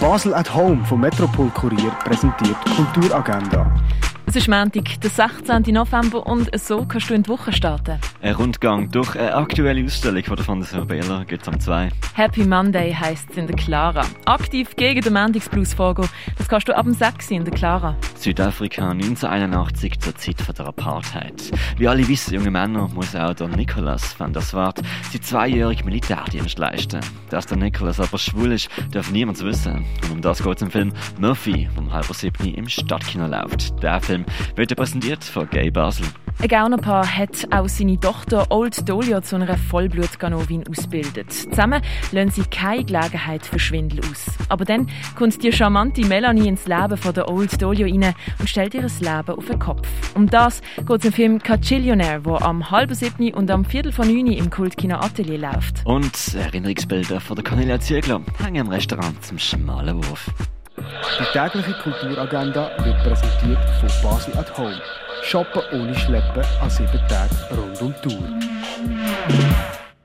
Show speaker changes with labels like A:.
A: Basel at Home vom Metropol Kurier präsentiert Kulturagenda.
B: Es ist Montag, der 16. November und so kannst du in die Woche starten.
C: Ein Rundgang durch eine aktuelle Ausstellung von der Fondation Bela geht am 2.
B: Happy Monday heisst es in der Clara. Aktiv gegen den Montagsblues vorgehen, das kannst du ab dem 6. in der Clara.
C: Südafrika 1981 zur Zeit der Apartheid. Wie alle wissen, junge Männer muss auch der Nicolas van der Swart sein zweijährigen Militärdienst leisten. Dass der Nicolas aber schwul ist, darf niemand wissen. Und um das geht es im Film Murphy, vom halber siebten im Stadtkino läuft. Der Film wird präsentiert von Gay Basel.
B: Ein Gaunerpaar hat auch seine Tochter Old Dolio zu einer Vollblutganovin ausgebildet. Zusammen lassen sie keine Gelegenheit für Schwindel aus. Aber dann kommt die charmante Melanie ins Leben von der Old Dolio rein und stellt ihr Leben auf den Kopf. Um das geht es im Film Cachillionaire, der am halben siebten und am viertel von neun im Kultkino Atelier läuft.
C: Und Erinnerungsbilder von der Cornelia Ziegler hängen im Restaurant zum schmalen Wurf.
A: Die tägliche Kulturagenda wird präsentiert von Basel at Home. Shoppen ohne Schleppen an sieben Tagen rund um die Tour.